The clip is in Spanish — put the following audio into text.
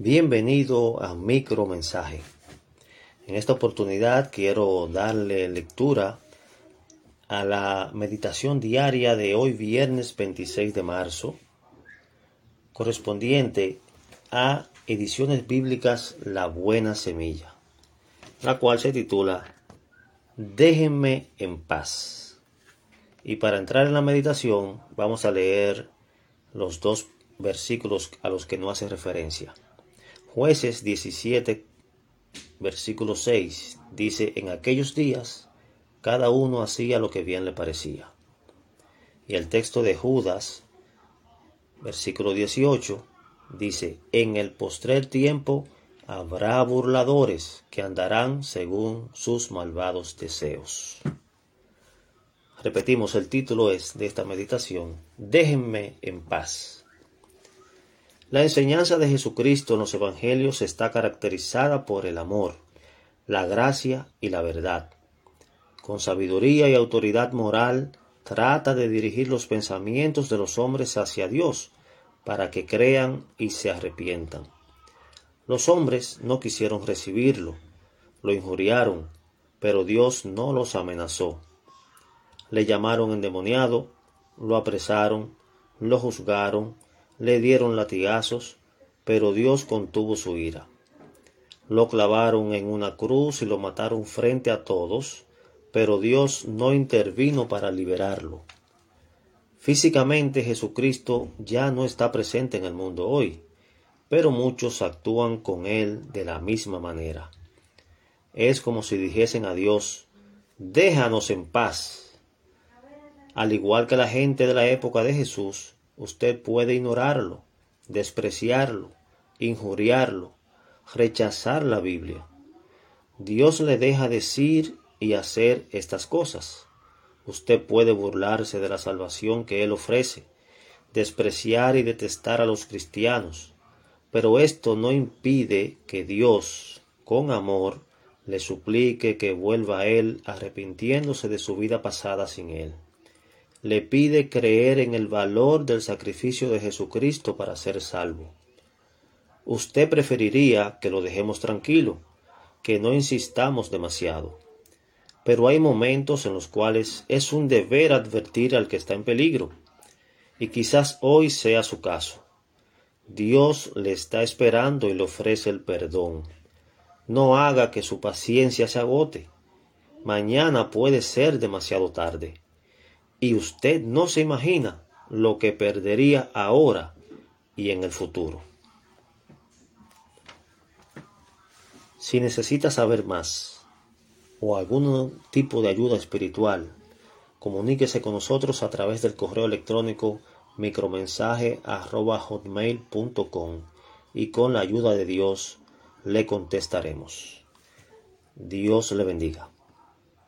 Bienvenido a Micromensaje. En esta oportunidad quiero darle lectura a la meditación diaria de hoy viernes 26 de marzo, correspondiente a Ediciones Bíblicas La Buena Semilla, la cual se titula Déjenme en paz. Y para entrar en la meditación vamos a leer los dos versículos a los que no hace referencia. Jueces 17, versículo 6, dice, en aquellos días cada uno hacía lo que bien le parecía. Y el texto de Judas, versículo 18, dice, en el postrer tiempo habrá burladores que andarán según sus malvados deseos. Repetimos, el título es de esta meditación, déjenme en paz. La enseñanza de Jesucristo en los Evangelios está caracterizada por el amor, la gracia y la verdad. Con sabiduría y autoridad moral, trata de dirigir los pensamientos de los hombres hacia Dios, para que crean y se arrepientan. Los hombres no quisieron recibirlo, lo injuriaron, pero Dios no los amenazó. Le llamaron endemoniado, lo apresaron, lo juzgaron, le dieron latigazos, pero Dios contuvo su ira. Lo clavaron en una cruz y lo mataron frente a todos, pero Dios no intervino para liberarlo. Físicamente Jesucristo ya no está presente en el mundo hoy, pero muchos actúan con Él de la misma manera. Es como si dijesen a Dios, déjanos en paz. Al igual que la gente de la época de Jesús, usted puede ignorarlo, despreciarlo, injuriarlo, rechazar la Biblia. Dios le deja decir y hacer estas cosas. Usted puede burlarse de la salvación que Él ofrece, despreciar y detestar a los cristianos, pero esto no impide que Dios, con amor, le suplique que vuelva a Él arrepintiéndose de su vida pasada sin Él le pide creer en el valor del sacrificio de Jesucristo para ser salvo. Usted preferiría que lo dejemos tranquilo, que no insistamos demasiado. Pero hay momentos en los cuales es un deber advertir al que está en peligro, y quizás hoy sea su caso. Dios le está esperando y le ofrece el perdón. No haga que su paciencia se agote. Mañana puede ser demasiado tarde y usted no se imagina lo que perdería ahora y en el futuro. Si necesita saber más o algún tipo de ayuda espiritual, comuníquese con nosotros a través del correo electrónico micromensaje.hotmail.com y con la ayuda de Dios le contestaremos. Dios le bendiga.